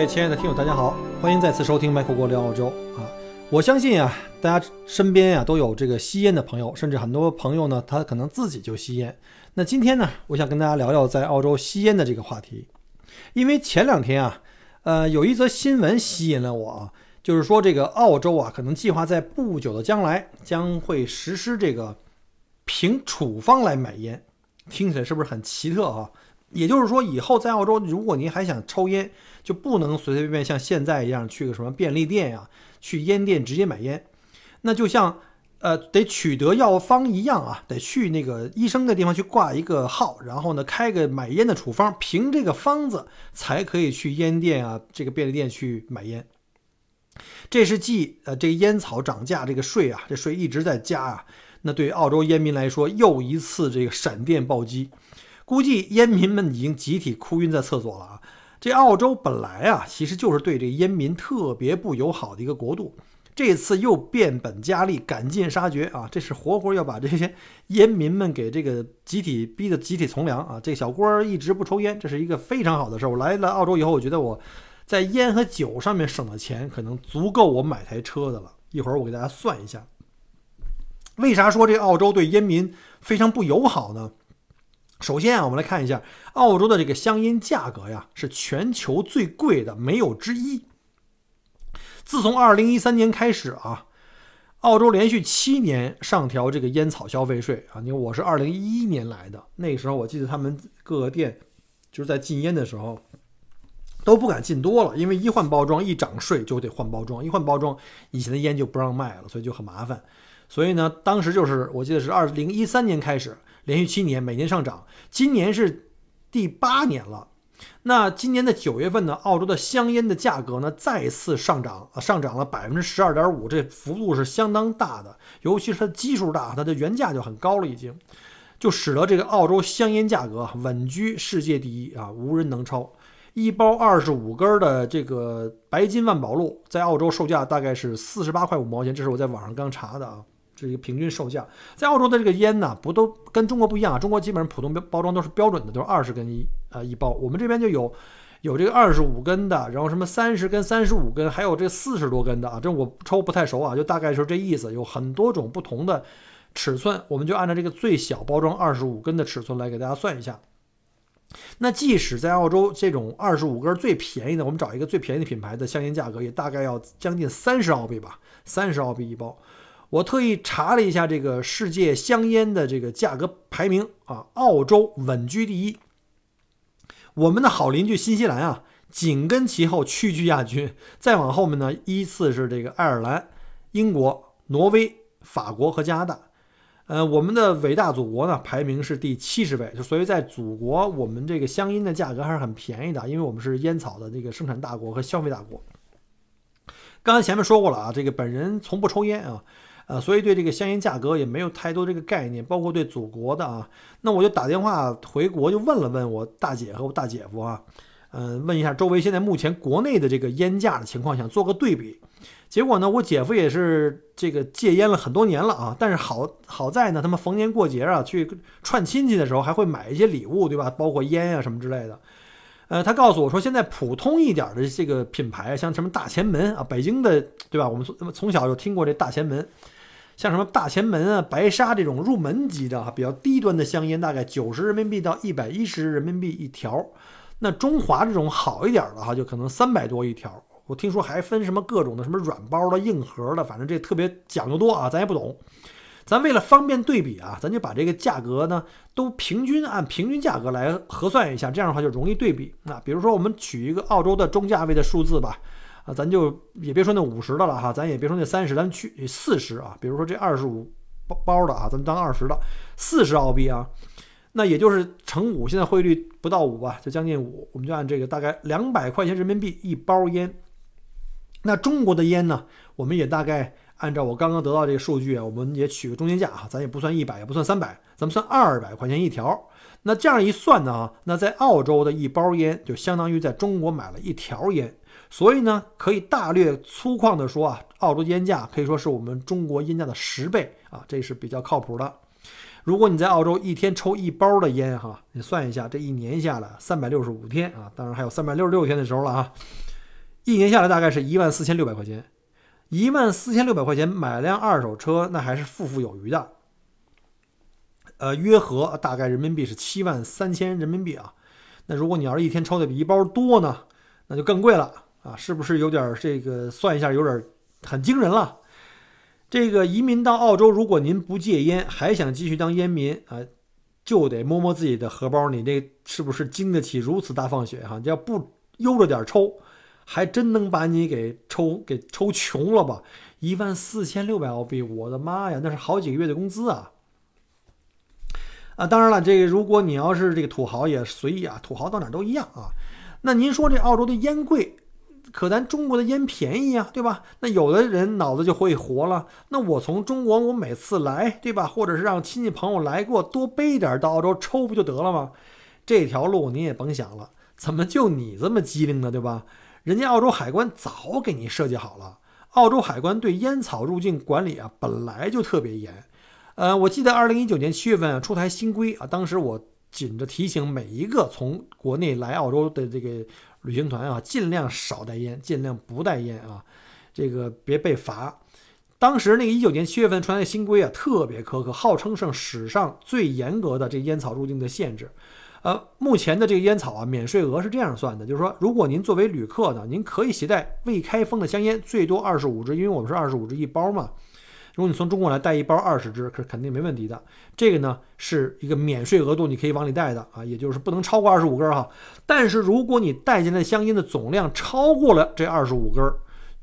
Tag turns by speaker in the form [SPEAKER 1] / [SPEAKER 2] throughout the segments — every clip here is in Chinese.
[SPEAKER 1] 位亲爱的听友，大家好，欢迎再次收听麦克国聊澳洲啊！我相信啊，大家身边啊都有这个吸烟的朋友，甚至很多朋友呢，他可能自己就吸烟。那今天呢，我想跟大家聊聊在澳洲吸烟的这个话题，因为前两天啊，呃，有一则新闻吸引了我啊，就是说这个澳洲啊，可能计划在不久的将来将会实施这个凭处方来买烟，听起来是不是很奇特啊？也就是说，以后在澳洲，如果您还想抽烟，就不能随随便便像现在一样去个什么便利店呀，去烟店直接买烟，那就像呃得取得药方一样啊，得去那个医生的地方去挂一个号，然后呢开个买烟的处方，凭这个方子才可以去烟店啊这个便利店去买烟。这是继呃这个烟草涨价这个税啊，这税一直在加啊，那对澳洲烟民来说又一次这个闪电暴击。估计烟民们已经集体哭晕在厕所了啊！这澳洲本来啊，其实就是对这烟民特别不友好的一个国度，这次又变本加厉，赶尽杀绝啊！这是活活要把这些烟民们给这个集体逼得集体从良啊！这小郭一直不抽烟，这是一个非常好的事儿。我来了澳洲以后，我觉得我在烟和酒上面省的钱，可能足够我买台车的了。一会儿我给大家算一下，为啥说这澳洲对烟民非常不友好呢？首先啊，我们来看一下澳洲的这个香烟价格呀，是全球最贵的，没有之一。自从二零一三年开始啊，澳洲连续七年上调这个烟草消费税啊。你看，我是二零一一年来的，那时候我记得他们各个店就是在禁烟的时候都不敢禁多了，因为一换包装一涨税就得换包装，一换包装以前的烟就不让卖了，所以就很麻烦。所以呢，当时就是我记得是二零一三年开始。连续七年每年上涨，今年是第八年了。那今年的九月份呢，澳洲的香烟的价格呢再次上涨，上涨了百分之十二点五，这幅度是相当大的。尤其是它基数大，它的原价就很高了，已经就使得这个澳洲香烟价格稳居世界第一啊，无人能超。一包二十五根的这个白金万宝路在澳洲售价大概是四十八块五毛钱，这是我在网上刚查的啊。是一个平均售价，在澳洲的这个烟呢，不都跟中国不一样啊？中国基本上普通标包装都是标准的，都是二十根一啊一包。我们这边就有有这个二十五根的，然后什么三十根、三十五根，还有这四十多根的啊。这我抽不太熟啊，就大概是这意思。有很多种不同的尺寸，我们就按照这个最小包装二十五根的尺寸来给大家算一下。那即使在澳洲这种二十五根最便宜的，我们找一个最便宜的品牌的香烟价格，也大概要将近三十澳币吧，三十澳币一包。我特意查了一下这个世界香烟的这个价格排名啊，澳洲稳居第一。我们的好邻居新西兰啊，紧跟其后，屈居亚军。再往后面呢，依次是这个爱尔兰、英国、挪威、法国和加拿大。呃，我们的伟大祖国呢，排名是第七十位。就所以在祖国，我们这个香烟的价格还是很便宜的，因为我们是烟草的这个生产大国和消费大国。刚才前面说过了啊，这个本人从不抽烟啊。啊，所以对这个香烟价格也没有太多这个概念，包括对祖国的啊，那我就打电话回国，就问了问我大姐和我大姐夫啊，嗯，问一下周围现在目前国内的这个烟价的情况，想做个对比。结果呢，我姐夫也是这个戒烟了很多年了啊，但是好好在呢，他们逢年过节啊去串亲戚的时候还会买一些礼物，对吧？包括烟啊什么之类的。呃，他告诉我说，现在普通一点的这个品牌，像什么大前门啊，北京的，对吧？我们从从小就听过这大前门。像什么大前门啊、白沙这种入门级的哈，比较低端的香烟，大概九十人民币到一百一十人民币一条。那中华这种好一点的哈，就可能三百多一条。我听说还分什么各种的，什么软包的、硬盒的，反正这特别讲究多啊，咱也不懂。咱为了方便对比啊，咱就把这个价格呢都平均按平均价格来核算一下，这样的话就容易对比。那比如说我们取一个澳洲的中价位的数字吧。咱就也别说那五十的了哈，咱也别说那三十，咱去四十啊。比如说这二十五包包的啊，咱当二十的四十澳币啊。那也就是乘五，现在汇率不到五吧，就将近五，我们就按这个大概两百块钱人民币一包烟。那中国的烟呢，我们也大概按照我刚刚得到这个数据啊，我们也取个中间价啊，咱也不算一百，也不算三百，咱们算二百块钱一条。那这样一算呢，那在澳洲的一包烟就相当于在中国买了一条烟。所以呢，可以大略粗犷的说啊，澳洲烟价可以说是我们中国烟价的十倍啊，这是比较靠谱的。如果你在澳洲一天抽一包的烟哈，你算一下，这一年下来三百六十五天啊，当然还有三百六十六天的时候了啊，一年下来大概是一万四千六百块钱，一万四千六百块钱买辆二手车，那还是富富有余的。呃，约合大概人民币是七万三千人民币啊。那如果你要是一天抽的比一包多呢，那就更贵了。啊，是不是有点这个算一下有点很惊人了？这个移民到澳洲，如果您不戒烟，还想继续当烟民啊，就得摸摸自己的荷包，你这是不是经得起如此大放血？哈，要不悠着点抽，还真能把你给抽给抽穷了吧？一万四千六百澳币，我的妈呀，那是好几个月的工资啊！啊，当然了，这个如果你要是这个土豪也随意啊，土豪到哪都一样啊。那您说这澳洲的烟贵？可咱中国的烟便宜啊，对吧？那有的人脑子就会活了。那我从中国，我每次来，对吧？或者是让亲戚朋友来过，多背一点到澳洲抽不就得了吗？这条路你也甭想了。怎么就你这么机灵呢，对吧？人家澳洲海关早给你设计好了。澳洲海关对烟草入境管理啊，本来就特别严。呃，我记得二零一九年七月份啊，出台新规啊，当时我紧着提醒每一个从国内来澳洲的这个。旅行团啊，尽量少带烟，尽量不带烟啊，这个别被罚。当时那个一九年七月份出来的新规啊，特别苛刻，号称是史上最严格的这烟草入境的限制。呃，目前的这个烟草啊，免税额是这样算的，就是说，如果您作为旅客呢，您可以携带未开封的香烟，最多二十五支，因为我们是二十五支一包嘛。如果你从中国来带一包二十支，可肯定没问题的。这个呢是一个免税额度，你可以往里带的啊，也就是不能超过二十五根哈。但是如果你带进来的香烟的总量超过了这二十五根，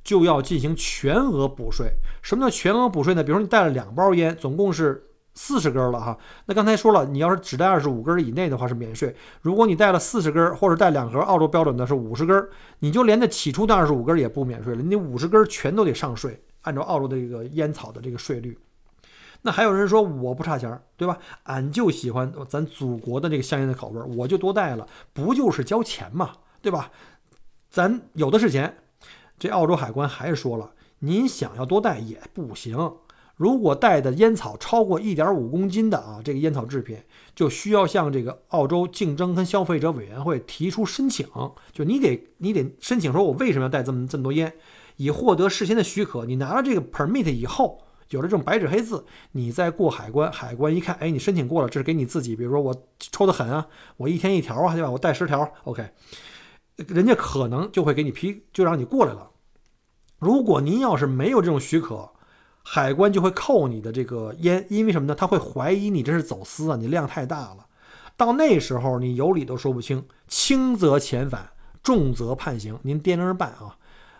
[SPEAKER 1] 就要进行全额补税。什么叫全额补税呢？比如说你带了两包烟，总共是四十根了哈。那刚才说了，你要是只带二十五根以内的话是免税。如果你带了四十根，或者带两盒，澳洲标准的是五十根，你就连那起初的二十五根也不免税了，你五十根全都得上税。按照澳洲的这个烟草的这个税率，那还有人说我不差钱儿，对吧？俺就喜欢咱祖国的这个香烟的口味儿，我就多带了，不就是交钱嘛，对吧？咱有的是钱。这澳洲海关还说了，您想要多带也不行。如果带的烟草超过一点五公斤的啊，这个烟草制品就需要向这个澳洲竞争跟消费者委员会提出申请，就你得你得申请说，我为什么要带这么这么多烟？以获得事先的许可，你拿了这个 permit 以后，有了这种白纸黑字，你再过海关，海关一看，哎，你申请过了，这是给你自己，比如说我抽的狠啊，我一天一条啊，对吧？我带十条，OK，人家可能就会给你批，就让你过来了。如果您要是没有这种许可，海关就会扣你的这个烟，因为什么呢？他会怀疑你这是走私啊，你量太大了。到那时候你有理都说不清，轻则遣返，重则判刑，您掂量着办啊。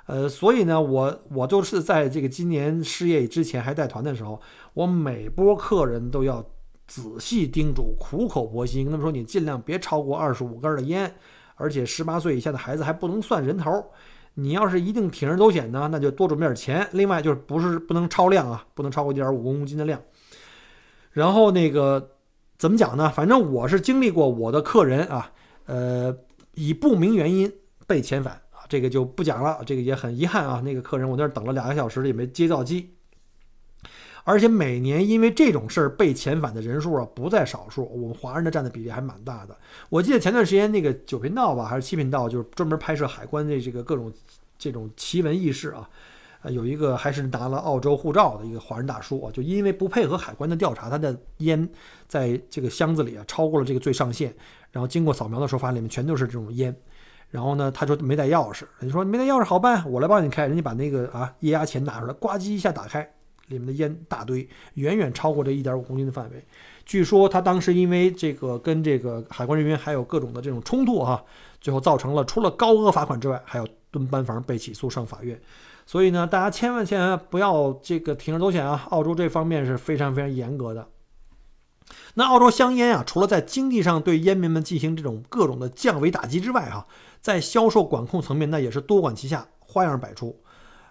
[SPEAKER 1] 呃，所以呢，我我就是在这个今年失业之前还带团的时候，我每波客人都要仔细叮嘱，苦口婆心跟他们说，你尽量别超过二十五根的烟，而且十八岁以下的孩子还不能算人头。你要是一定铤而走险呢，那就多准备点钱。另外就是不是不能超量啊，不能超过一点五公斤的量。然后那个怎么讲呢？反正我是经历过我的客人啊，呃，以不明原因被遣返。这个就不讲了，这个也很遗憾啊。那个客人我那儿等了两个小时也没接到机，而且每年因为这种事儿被遣返的人数啊不在少数，我们华人的占的比例还蛮大的。我记得前段时间那个九频道吧还是七频道，就是专门拍摄海关的这个各种这种奇闻异事啊，呃，有一个还是拿了澳洲护照的一个华人大叔啊，就因为不配合海关的调查，他的烟在这个箱子里啊超过了这个最上限，然后经过扫描的时候发现里面全都是这种烟。然后呢，他就没带钥匙，你说没带钥匙好办，我来帮你开。人家把那个啊液压钳拿出来，呱唧一下打开，里面的烟大堆，远远超过这一点五公斤的范围。据说他当时因为这个跟这个海关人员还有各种的这种冲突哈，最后造成了除了高额罚款之外，还有蹲班房被起诉上法院。所以呢，大家千万千万不要这个铤而走险啊！澳洲这方面是非常非常严格的。那澳洲香烟啊，除了在经济上对烟民们进行这种各种的降维打击之外，哈，在销售管控层面，那也是多管齐下，花样百出。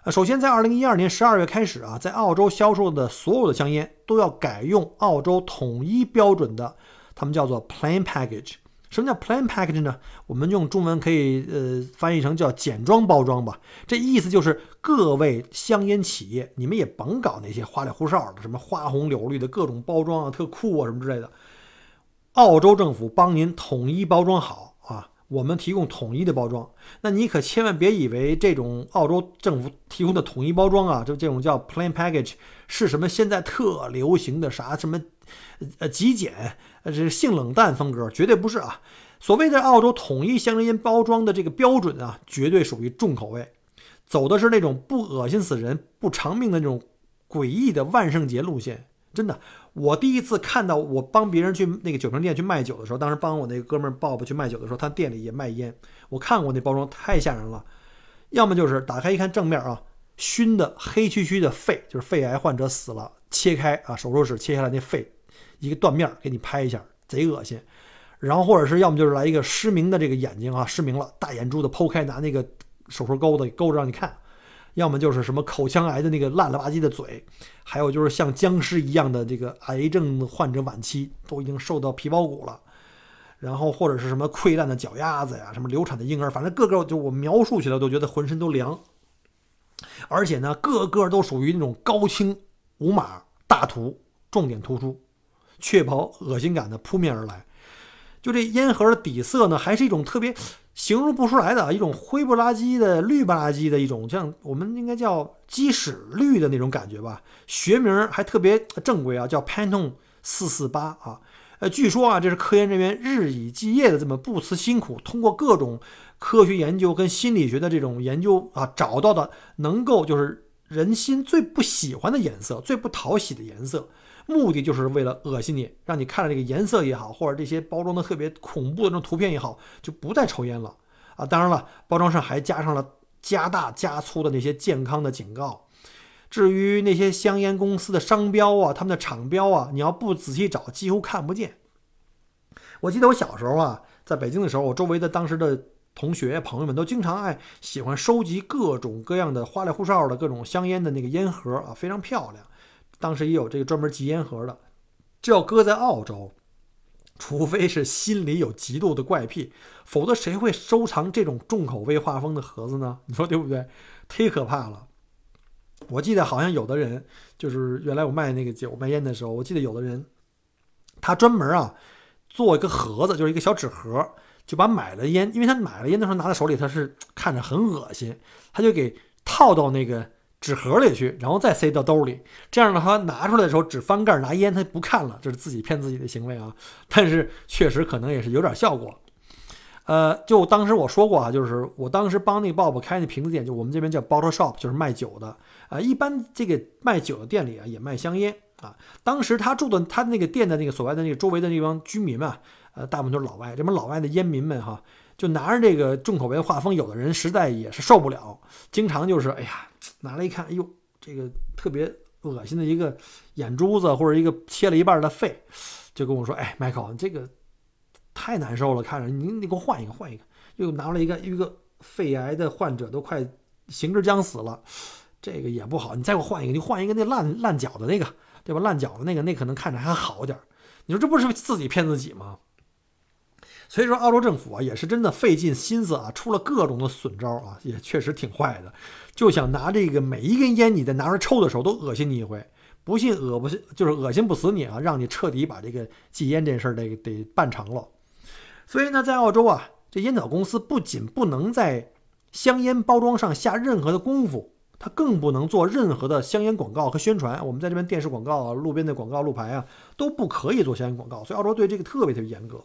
[SPEAKER 1] 呃，首先在二零一二年十二月开始啊，在澳洲销售的所有的香烟都要改用澳洲统一标准的，他们叫做 plain package。什么叫 plain package 呢？我们用中文可以呃翻译成叫简装包装吧。这意思就是各位香烟企业，你们也甭搞那些花里胡哨的，什么花红柳绿的各种包装啊，特酷啊什么之类的。澳洲政府帮您统一包装好啊，我们提供统一的包装。那你可千万别以为这种澳洲政府提供的统一包装啊，就这种叫 plain package 是什么现在特流行的啥什么呃极简。呃这是性冷淡风格，绝对不是啊！所谓的澳洲统一香烟包装的这个标准啊，绝对属于重口味，走的是那种不恶心死人、不偿命的那种诡异的万圣节路线。真的，我第一次看到我帮别人去那个酒瓶店去卖酒的时候，当时帮我那个哥们儿 Bob 去卖酒的时候，他店里也卖烟。我看过那包装，太吓人了。要么就是打开一看正面啊，熏的黑黢黢的肺，就是肺癌患者死了，切开啊，手术室切下来那肺。一个断面给你拍一下，贼恶心。然后或者是要么就是来一个失明的这个眼睛啊，失明了，大眼珠子剖开，拿那个手术钩子勾着让你看。要么就是什么口腔癌的那个烂了吧唧的嘴，还有就是像僵尸一样的这个癌症患者晚期都已经瘦到皮包骨了。然后或者是什么溃烂的脚丫子呀，什么流产的婴儿，反正个个就我描述起来都觉得浑身都凉。而且呢，个个都属于那种高清无码大图，重点突出。确保恶心感的扑面而来，就这烟盒的底色呢，还是一种特别形容不出来的啊一种灰不拉几的绿不拉几的一种，像我们应该叫鸡屎绿的那种感觉吧。学名还特别正规啊，叫 Pantone 四四八啊。呃，据说啊，这是科研人员日以继夜的这么不辞辛苦，通过各种科学研究跟心理学的这种研究啊，找到的能够就是人心最不喜欢的颜色，最不讨喜的颜色。目的就是为了恶心你，让你看了这个颜色也好，或者这些包装的特别恐怖的那种图片也好，就不再抽烟了啊！当然了，包装上还加上了加大加粗的那些健康的警告。至于那些香烟公司的商标啊，他们的厂标啊，你要不仔细找，几乎看不见。我记得我小时候啊，在北京的时候，我周围的当时的同学朋友们都经常爱喜欢收集各种各样的花里胡哨的各种香烟的那个烟盒啊，非常漂亮。当时也有这个专门集烟盒的，这要搁在澳洲，除非是心里有极度的怪癖，否则谁会收藏这种重口味画风的盒子呢？你说对不对？忒可怕了。我记得好像有的人，就是原来我卖那个酒卖烟的时候，我记得有的人，他专门啊做一个盒子，就是一个小纸盒，就把买了烟，因为他买了烟的时候拿在手里，他是看着很恶心，他就给套到那个。纸盒里去，然后再塞到兜里，这样的话拿出来的时候只翻盖拿烟，他不看了，这是自己骗自己的行为啊。但是确实可能也是有点效果。呃，就当时我说过啊，就是我当时帮那个 Bob 开那瓶子店，就我们这边叫 bottle shop，就是卖酒的啊。一般这个卖酒的店里啊也卖香烟啊。当时他住的他那个店的那个所谓的那个周围的那帮居民嘛，呃，大部分都是老外，这帮老外的烟民们哈，就拿着这个重口味的画风，有的人实在也是受不了，经常就是哎呀。拿来一看，哎呦，这个特别恶心的一个眼珠子，或者一个切了一半的肺，就跟我说：“哎，迈克，这个太难受了，看着你，你给我换一个，换一个。”又拿了一个一个肺癌的患者，都快行之将死了，这个也不好。你再给我换一个，你换一个那烂烂脚的那个，对吧？烂脚的那个，那可能看着还好点你说这不是自己骗自己吗？所以说，澳洲政府啊，也是真的费尽心思啊，出了各种的损招啊，也确实挺坏的，就想拿这个每一根烟，你在拿出来抽的时候都恶心你一回，不信恶不就是恶心不死你啊，让你彻底把这个戒烟这事儿得得办成了。所以呢，在澳洲啊，这烟草公司不仅不能在香烟包装上下任何的功夫，它更不能做任何的香烟广告和宣传。我们在这边电视广告啊、路边的广告路牌啊，都不可以做香烟广告。所以澳洲对这个特别特别严格。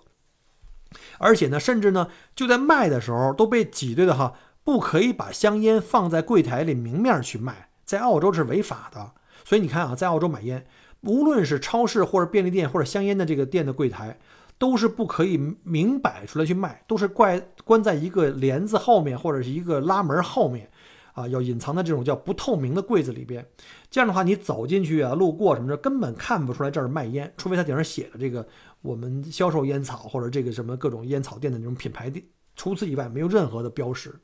[SPEAKER 1] 而且呢，甚至呢，就在卖的时候都被挤兑的哈，不可以把香烟放在柜台里明面去卖，在澳洲是违法的。所以你看啊，在澳洲买烟，无论是超市或者便利店或者香烟的这个店的柜台，都是不可以明摆出来去卖，都是怪关在一个帘子后面或者是一个拉门后面，啊，要隐藏在这种叫不透明的柜子里边。这样的话，你走进去啊，路过什么的，根本看不出来这儿卖烟，除非它顶上写的这个我们销售烟草或者这个什么各种烟草店的那种品牌店。除此以外，没有任何的标识。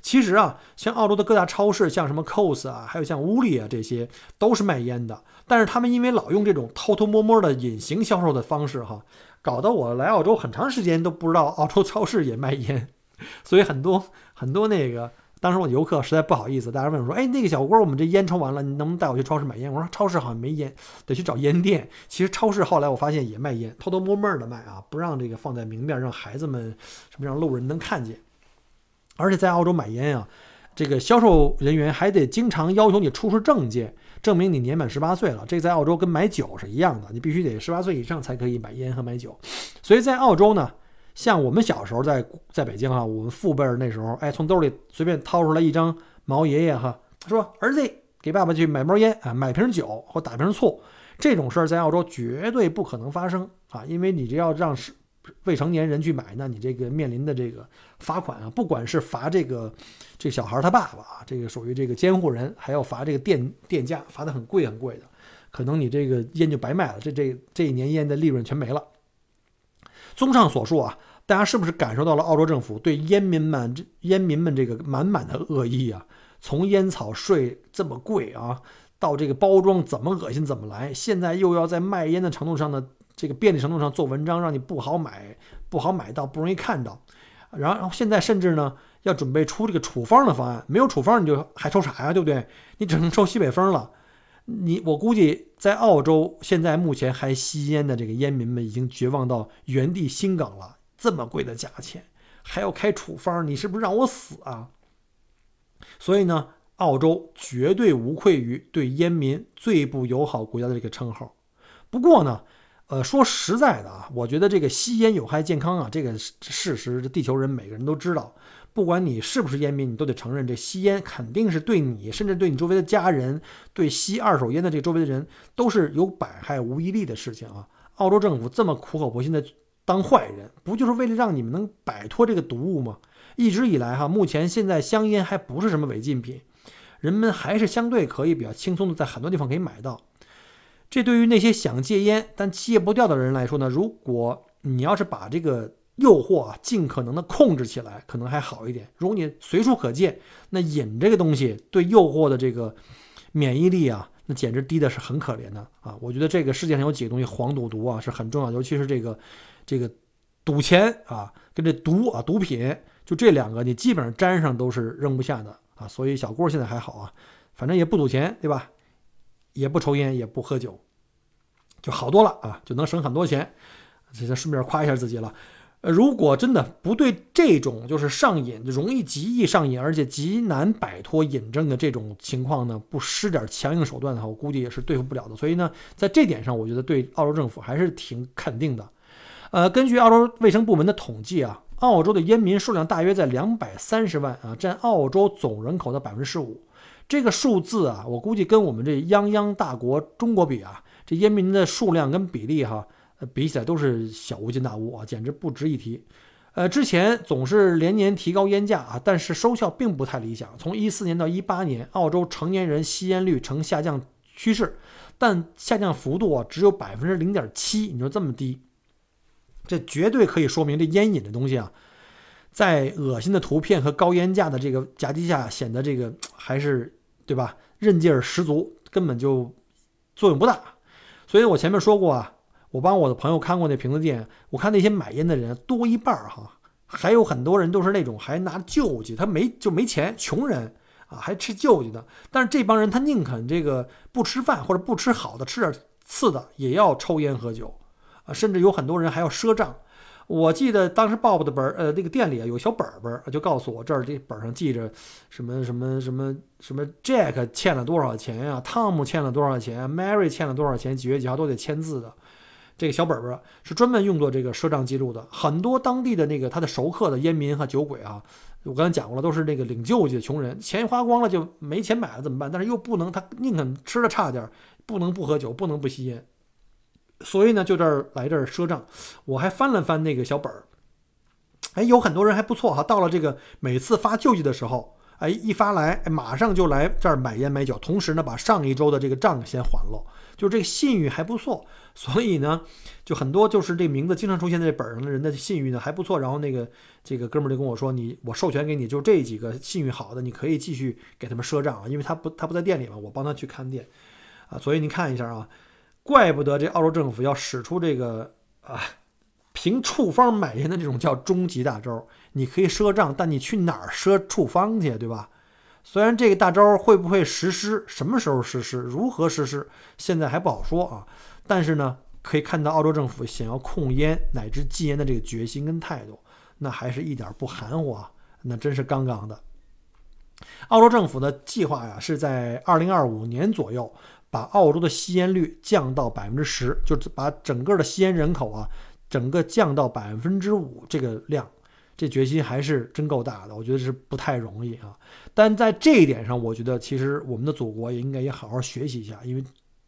[SPEAKER 1] 其实啊，像澳洲的各大超市，像什么 Coles 啊，还有像乌利啊，这些都是卖烟的。但是他们因为老用这种偷偷摸摸的隐形销售的方式，哈，搞得我来澳洲很长时间都不知道澳洲超市也卖烟。所以很多很多那个，当时我游客实在不好意思，大家问我说：“哎，那个小郭，我们这烟抽完了，你能不能带我去超市买烟？”我说：“超市好像没烟，得去找烟店。”其实超市后来我发现也卖烟，偷偷摸摸的卖啊，不让这个放在明面，让孩子们什么让路人能看见。而且在澳洲买烟啊，这个销售人员还得经常要求你出示证件，证明你年满十八岁了。这在澳洲跟买酒是一样的，你必须得十八岁以上才可以买烟和买酒。所以在澳洲呢，像我们小时候在在北京啊，我们父辈那时候，哎，从兜里随便掏出来一张毛爷爷哈，说儿子给爸爸去买包烟啊，买瓶酒或打瓶醋，这种事儿在澳洲绝对不可能发生啊，因为你这要让是。未成年人去买，那你这个面临的这个罚款啊，不管是罚这个这小孩他爸爸啊，这个属于这个监护人，还要罚这个店店家，罚的很贵很贵的，可能你这个烟就白卖了，这这这一年烟的利润全没了。综上所述啊，大家是不是感受到了澳洲政府对烟民们这烟民们这个满满的恶意啊？从烟草税这么贵啊，到这个包装怎么恶心怎么来，现在又要在卖烟的程度上呢？这个便利程度上做文章，让你不好买，不好买到，不容易看到。然后现在甚至呢，要准备出这个处方的方案，没有处方你就还抽啥呀？对不对？你只能抽西北风了。你我估计在澳洲现在目前还吸烟的这个烟民们已经绝望到原地心梗了。这么贵的价钱还要开处方，你是不是让我死啊？所以呢，澳洲绝对无愧于对烟民最不友好国家的这个称号。不过呢。呃，说实在的啊，我觉得这个吸烟有害健康啊，这个事实，这地球人每个人都知道。不管你是不是烟民，你都得承认，这吸烟肯定是对你，甚至对你周围的家人，对吸二手烟的这周围的人，都是有百害无一利的事情啊。澳洲政府这么苦口婆心的当坏人，不就是为了让你们能摆脱这个毒物吗？一直以来哈，目前现在香烟还不是什么违禁品，人们还是相对可以比较轻松的在很多地方可以买到。这对于那些想戒烟但戒不掉的人来说呢，如果你要是把这个诱惑啊尽可能的控制起来，可能还好一点。如果你随处可见，那瘾这个东西对诱惑的这个免疫力啊，那简直低的是很可怜的啊！我觉得这个世界上有几个东西，黄赌毒啊是很重要，尤其是这个这个赌钱啊，跟这毒啊毒品，就这两个你基本上沾上都是扔不下的啊。所以小郭现在还好啊，反正也不赌钱，对吧？也不抽烟，也不喝酒，就好多了啊，就能省很多钱。这顺便夸一下自己了。呃，如果真的不对这种就是上瘾、容易极易上瘾，而且极难摆脱瘾症的这种情况呢，不施点强硬手段的话，我估计也是对付不了的。所以呢，在这点上，我觉得对澳洲政府还是挺肯定的。呃，根据澳洲卫生部门的统计啊，澳洲的烟民数量大约在两百三十万啊，占澳洲总人口的百分之十五。这个数字啊，我估计跟我们这泱泱大国中国比啊，这烟民的数量跟比例哈，呃，比起来都是小巫见大巫啊，简直不值一提。呃，之前总是连年提高烟价啊，但是收效并不太理想。从一四年到一八年，澳洲成年人吸烟率呈下降趋势，但下降幅度啊只有百分之零点七，你说这么低，这绝对可以说明这烟瘾的东西啊。在恶心的图片和高烟价的这个夹击下，显得这个 还是对吧？韧劲儿十足，根本就作用不大。所以我前面说过啊，我帮我的朋友看过那瓶子店，我看那些买烟的人多一半儿哈，还有很多人都是那种还拿救济，他没就没钱，穷人啊还吃救济的。但是这帮人他宁肯这个不吃饭或者不吃好的，吃点次的，也要抽烟喝酒啊，甚至有很多人还要赊账。我记得当时 Bob 的本儿，呃，那个店里啊有小本本儿，就告诉我这儿这本上记着什么什么什么什么 Jack 欠了多少钱呀，Tom 欠了多少钱，Mary 欠了多少钱，几月几号都得签字的。这个小本本是专门用作这个赊账记录的。很多当地的那个他的熟客的烟民和酒鬼啊，我刚才讲过了，都是那个领救济的穷人，钱花光了就没钱买了怎么办？但是又不能，他宁肯吃的差点，不能不喝酒，不能不吸烟。所以呢，就这儿来这儿赊账，我还翻了翻那个小本儿，哎，有很多人还不错哈。到了这个每次发救济的时候，哎，一发来，哎，马上就来这儿买烟买酒，同时呢，把上一周的这个账先还了，就这个信誉还不错，所以呢，就很多就是这名字经常出现在本上的人的信誉呢还不错。然后那个这个哥们就跟我说，你我授权给你，就这几个信誉好的，你可以继续给他们赊账啊，因为他不他不在店里嘛，我帮他去看店啊，所以您看一下啊，怪不得这澳洲政府要使出这个啊。凭处方买烟的这种叫终极大招，你可以赊账，但你去哪儿赊处方去，对吧？虽然这个大招会不会实施，什么时候实施，如何实施，现在还不好说啊。但是呢，可以看到澳洲政府想要控烟乃至禁烟的这个决心跟态度，那还是一点不含糊啊，那真是杠杠的。澳洲政府的计划呀，是在二零二五年左右把澳洲的吸烟率降到百分之十，就把整个的吸烟人口啊。整个降到百分之五这个量，这决心还是真够大的，我觉得是不太容易啊。但在这一点上，我觉得其实我们的祖国也应该也好好学习一下，因为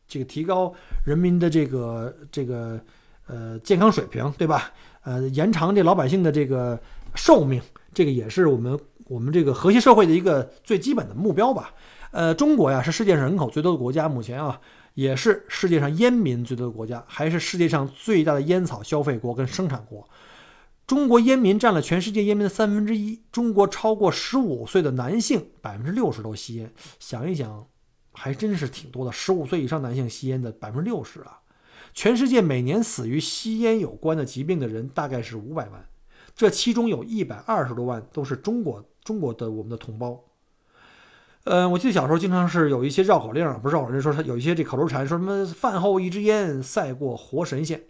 [SPEAKER 1] 这个提高人民的这个这个呃健康水平，对吧？呃，延长这老百姓的这个寿命，这个也是我们我们这个和谐社会的一个最基本的目标吧。呃，中国呀是世界上人口最多的国家，目前啊。也是世界上烟民最多的国家，还是世界上最大的烟草消费国跟生产国。中国烟民占了全世界烟民的三分之一。中国超过十五岁的男性百分之六十都吸烟，想一想，还真是挺多的。十五岁以上男性吸烟的百分之六十啊！全世界每年死于吸烟有关的疾病的人大概是五百万，这其中有一百二十多万都是中国中国的我们的同胞。嗯，我记得小时候经常是有一些绕口令啊，不是绕口令，说他有一些这口头禅，说什么饭后一支烟赛过活神仙。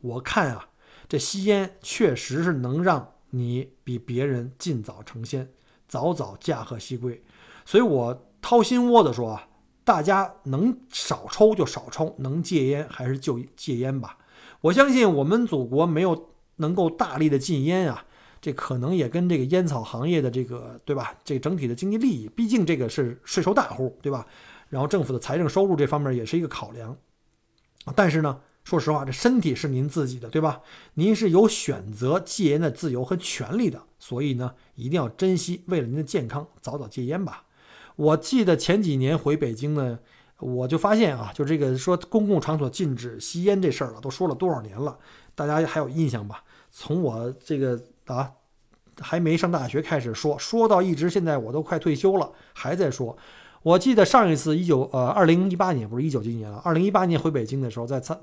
[SPEAKER 1] 我看啊，这吸烟确实是能让你比别人尽早成仙，早早驾鹤西归。所以我掏心窝子说啊，大家能少抽就少抽，能戒烟还是就戒烟吧。我相信我们祖国没有能够大力的禁烟啊。这可能也跟这个烟草行业的这个对吧？这整体的经济利益，毕竟这个是税收大户，对吧？然后政府的财政收入这方面也是一个考量。但是呢，说实话，这身体是您自己的，对吧？您是有选择戒烟的自由和权利的，所以呢，一定要珍惜，为了您的健康，早早戒烟吧。我记得前几年回北京呢，我就发现啊，就这个说公共场所禁止吸烟这事儿了，都说了多少年了，大家还有印象吧？从我这个。啊，还没上大学开始说，说到一直现在我都快退休了，还在说。我记得上一次一九呃二零一八年不是一九几年了，二零一八年回北京的时候，在餐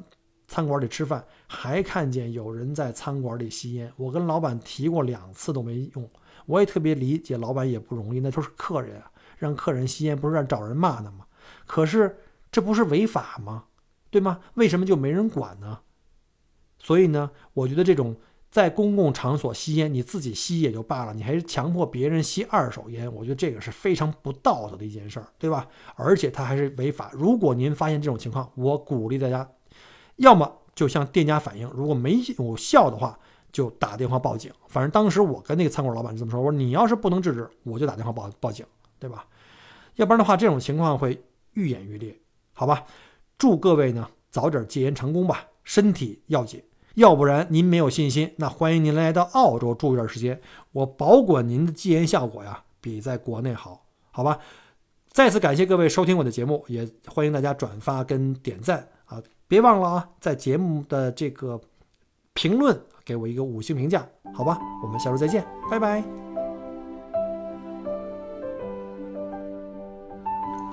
[SPEAKER 1] 餐馆里吃饭，还看见有人在餐馆里吸烟。我跟老板提过两次都没用，我也特别理解老板也不容易，那都是客人，让客人吸烟不是让找人骂呢吗？可是这不是违法吗？对吗？为什么就没人管呢？所以呢，我觉得这种。在公共场所吸烟，你自己吸也就罢了，你还是强迫别人吸二手烟，我觉得这个是非常不道德的一件事儿，对吧？而且它还是违法。如果您发现这种情况，我鼓励大家，要么就向店家反映，如果没有效的话，就打电话报警。反正当时我跟那个餐馆老板这么说，我说你要是不能制止，我就打电话报报警，对吧？要不然的话，这种情况会愈演愈烈，好吧？祝各位呢早点戒烟成功吧，身体要紧。要不然您没有信心，那欢迎您来到澳洲住一段时间，我保管您的戒烟效果呀比在国内好，好吧？再次感谢各位收听我的节目，也欢迎大家转发跟点赞！别忘了啊，在节目的这个评论给我一个五星评价，好吧？我们下周再见，拜拜！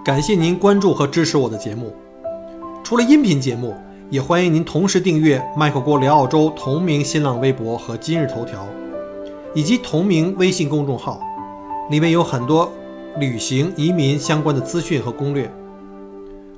[SPEAKER 1] 感谢您关注和支持我的节目，除了音频节目。也欢迎您同时订阅“麦克郭聊澳洲”同名新浪微博和今日头条，以及同名微信公众号，里面有很多旅行、移民相关的资讯和攻略。